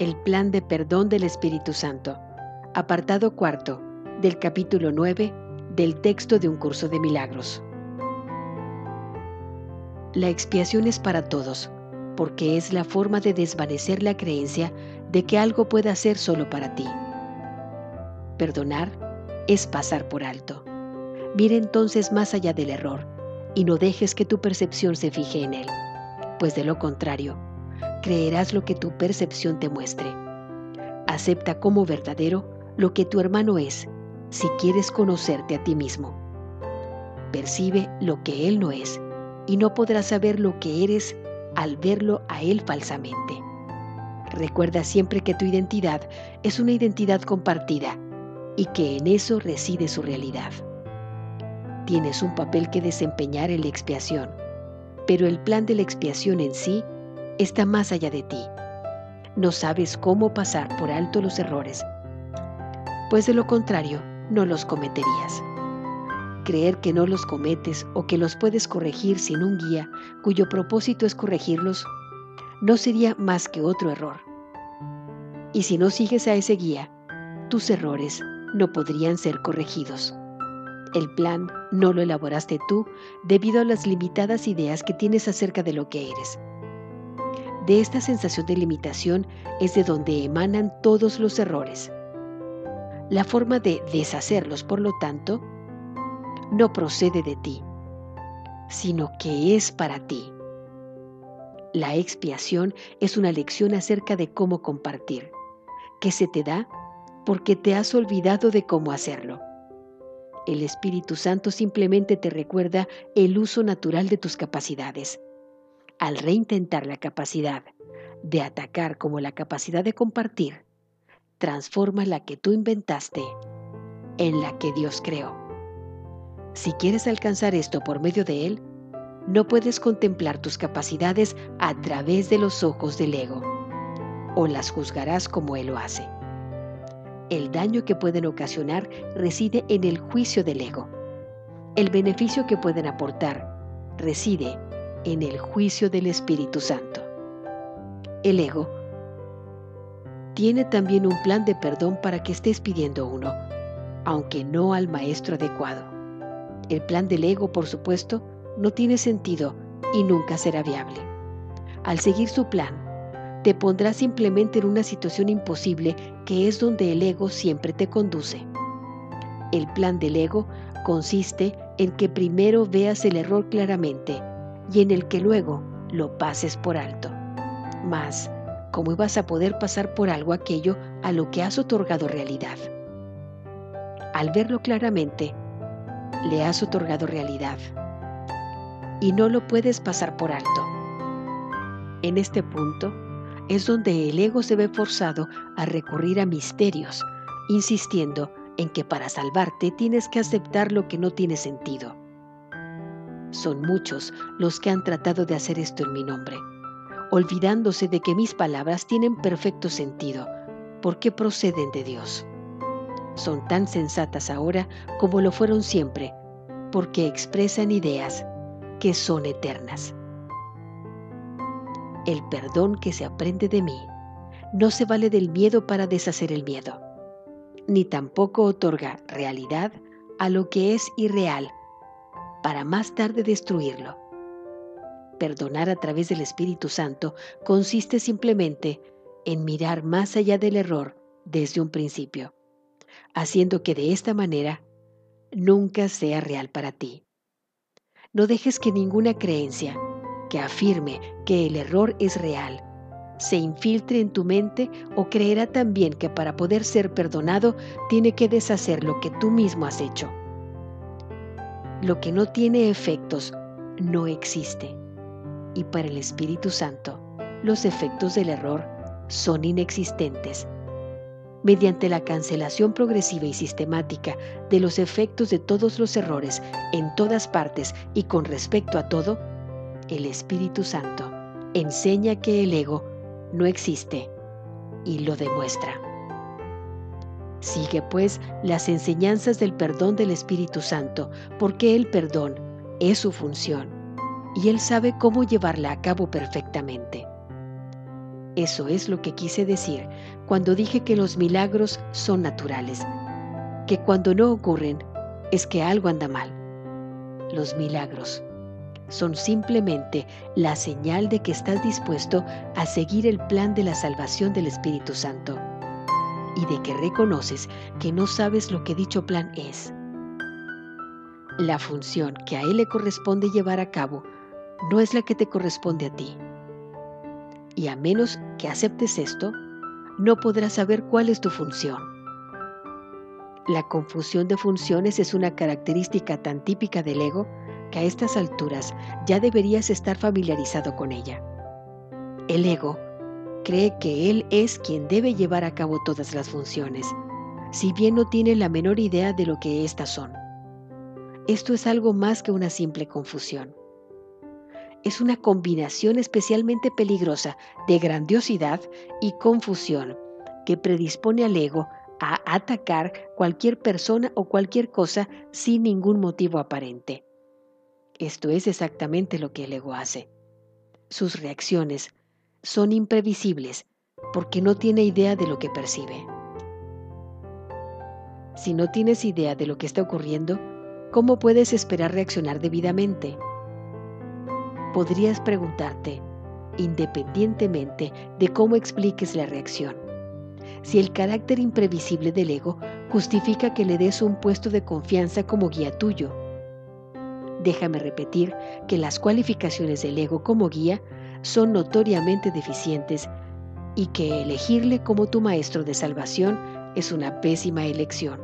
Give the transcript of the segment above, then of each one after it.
El plan de perdón del Espíritu Santo. Apartado cuarto del capítulo 9 del texto de un curso de milagros. La expiación es para todos, porque es la forma de desvanecer la creencia de que algo pueda ser solo para ti. Perdonar es pasar por alto. Mira entonces más allá del error y no dejes que tu percepción se fije en él, pues de lo contrario, creerás lo que tu percepción te muestre. Acepta como verdadero lo que tu hermano es si quieres conocerte a ti mismo. Percibe lo que él no es y no podrás saber lo que eres al verlo a él falsamente. Recuerda siempre que tu identidad es una identidad compartida y que en eso reside su realidad. Tienes un papel que desempeñar en la expiación, pero el plan de la expiación en sí está más allá de ti. No sabes cómo pasar por alto los errores, pues de lo contrario no los cometerías. Creer que no los cometes o que los puedes corregir sin un guía cuyo propósito es corregirlos, no sería más que otro error. Y si no sigues a ese guía, tus errores no podrían ser corregidos. El plan no lo elaboraste tú debido a las limitadas ideas que tienes acerca de lo que eres. De esta sensación de limitación es de donde emanan todos los errores. La forma de deshacerlos, por lo tanto, no procede de ti, sino que es para ti. La expiación es una lección acerca de cómo compartir, que se te da porque te has olvidado de cómo hacerlo. El Espíritu Santo simplemente te recuerda el uso natural de tus capacidades. Al reintentar la capacidad de atacar como la capacidad de compartir, transforma la que tú inventaste en la que Dios creó. Si quieres alcanzar esto por medio de Él, no puedes contemplar tus capacidades a través de los ojos del ego, o las juzgarás como Él lo hace. El daño que pueden ocasionar reside en el juicio del ego. El beneficio que pueden aportar reside en el juicio del Espíritu Santo. El ego tiene también un plan de perdón para que estés pidiendo uno, aunque no al maestro adecuado. El plan del ego, por supuesto, no tiene sentido y nunca será viable. Al seguir su plan, te pondrá simplemente en una situación imposible que es donde el ego siempre te conduce. El plan del ego consiste en que primero veas el error claramente y en el que luego lo pases por alto. Mas, ¿cómo vas a poder pasar por algo aquello a lo que has otorgado realidad? Al verlo claramente, le has otorgado realidad y no lo puedes pasar por alto. En este punto es donde el ego se ve forzado a recurrir a misterios, insistiendo en que para salvarte tienes que aceptar lo que no tiene sentido. Son muchos los que han tratado de hacer esto en mi nombre, olvidándose de que mis palabras tienen perfecto sentido, porque proceden de Dios son tan sensatas ahora como lo fueron siempre, porque expresan ideas que son eternas. El perdón que se aprende de mí no se vale del miedo para deshacer el miedo, ni tampoco otorga realidad a lo que es irreal para más tarde destruirlo. Perdonar a través del Espíritu Santo consiste simplemente en mirar más allá del error desde un principio haciendo que de esta manera nunca sea real para ti. No dejes que ninguna creencia que afirme que el error es real se infiltre en tu mente o creerá también que para poder ser perdonado tiene que deshacer lo que tú mismo has hecho. Lo que no tiene efectos no existe. Y para el Espíritu Santo, los efectos del error son inexistentes mediante la cancelación progresiva y sistemática de los efectos de todos los errores en todas partes y con respecto a todo, el Espíritu Santo enseña que el ego no existe y lo demuestra. Sigue pues las enseñanzas del perdón del Espíritu Santo, porque el perdón es su función y Él sabe cómo llevarla a cabo perfectamente. Eso es lo que quise decir cuando dije que los milagros son naturales, que cuando no ocurren es que algo anda mal. Los milagros son simplemente la señal de que estás dispuesto a seguir el plan de la salvación del Espíritu Santo y de que reconoces que no sabes lo que dicho plan es. La función que a Él le corresponde llevar a cabo no es la que te corresponde a ti. Y a menos que aceptes esto, no podrás saber cuál es tu función. La confusión de funciones es una característica tan típica del ego que a estas alturas ya deberías estar familiarizado con ella. El ego cree que él es quien debe llevar a cabo todas las funciones, si bien no tiene la menor idea de lo que éstas son. Esto es algo más que una simple confusión. Es una combinación especialmente peligrosa de grandiosidad y confusión que predispone al ego a atacar cualquier persona o cualquier cosa sin ningún motivo aparente. Esto es exactamente lo que el ego hace. Sus reacciones son imprevisibles porque no tiene idea de lo que percibe. Si no tienes idea de lo que está ocurriendo, ¿cómo puedes esperar reaccionar debidamente? Podrías preguntarte, independientemente de cómo expliques la reacción, si el carácter imprevisible del ego justifica que le des un puesto de confianza como guía tuyo Déjame repetir que las cualificaciones del ego como guía son notoriamente deficientes y que elegirle como tu maestro de salvación es una pésima elección.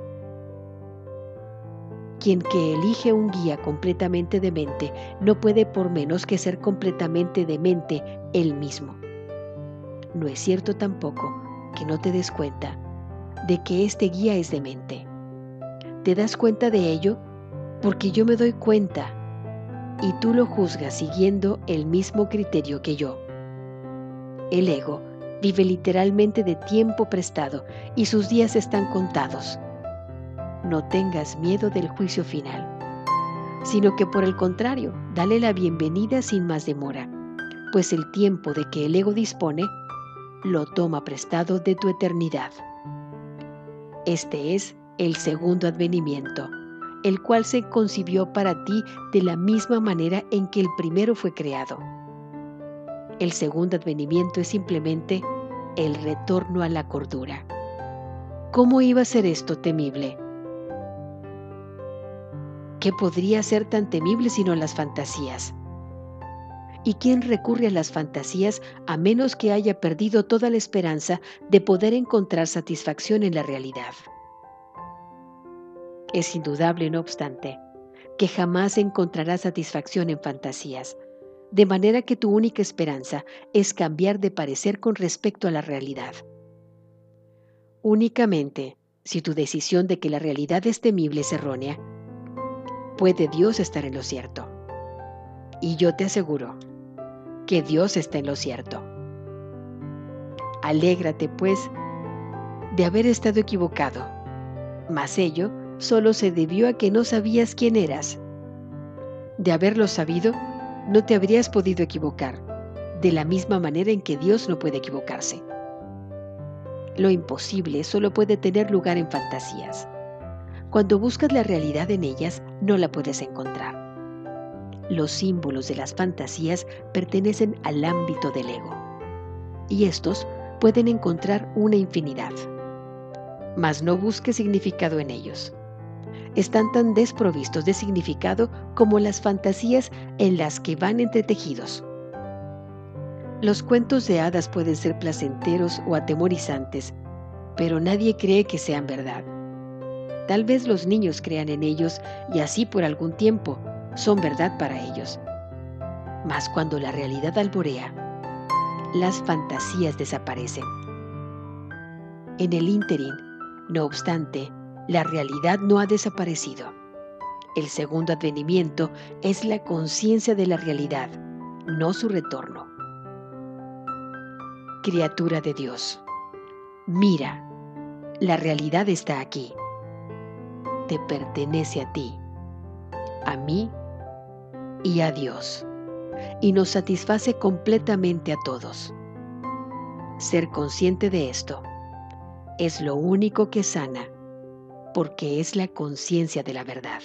Quien que elige un guía completamente demente no puede por menos que ser completamente demente él mismo. No es cierto tampoco que no te des cuenta de que este guía es demente. Te das cuenta de ello porque yo me doy cuenta y tú lo juzgas siguiendo el mismo criterio que yo. El ego vive literalmente de tiempo prestado y sus días están contados. No tengas miedo del juicio final, sino que por el contrario, dale la bienvenida sin más demora, pues el tiempo de que el ego dispone lo toma prestado de tu eternidad. Este es el segundo advenimiento el cual se concibió para ti de la misma manera en que el primero fue creado. El segundo advenimiento es simplemente el retorno a la cordura. ¿Cómo iba a ser esto temible? ¿Qué podría ser tan temible sino las fantasías? ¿Y quién recurre a las fantasías a menos que haya perdido toda la esperanza de poder encontrar satisfacción en la realidad? Es indudable, no obstante, que jamás encontrarás satisfacción en fantasías, de manera que tu única esperanza es cambiar de parecer con respecto a la realidad. Únicamente si tu decisión de que la realidad es temible es errónea, puede Dios estar en lo cierto. Y yo te aseguro que Dios está en lo cierto. Alégrate, pues, de haber estado equivocado, mas ello solo se debió a que no sabías quién eras. De haberlo sabido, no te habrías podido equivocar, de la misma manera en que Dios no puede equivocarse. Lo imposible solo puede tener lugar en fantasías. Cuando buscas la realidad en ellas, no la puedes encontrar. Los símbolos de las fantasías pertenecen al ámbito del ego, y estos pueden encontrar una infinidad. Mas no busques significado en ellos están tan desprovistos de significado como las fantasías en las que van entretejidos. Los cuentos de hadas pueden ser placenteros o atemorizantes, pero nadie cree que sean verdad. Tal vez los niños crean en ellos y así por algún tiempo son verdad para ellos. Mas cuando la realidad alborea, las fantasías desaparecen. En el ínterin, no obstante, la realidad no ha desaparecido. El segundo advenimiento es la conciencia de la realidad, no su retorno. Criatura de Dios, mira, la realidad está aquí. Te pertenece a ti, a mí y a Dios, y nos satisface completamente a todos. ser consciente de esto. Es lo único que sana, porque es la conciencia de la verdad.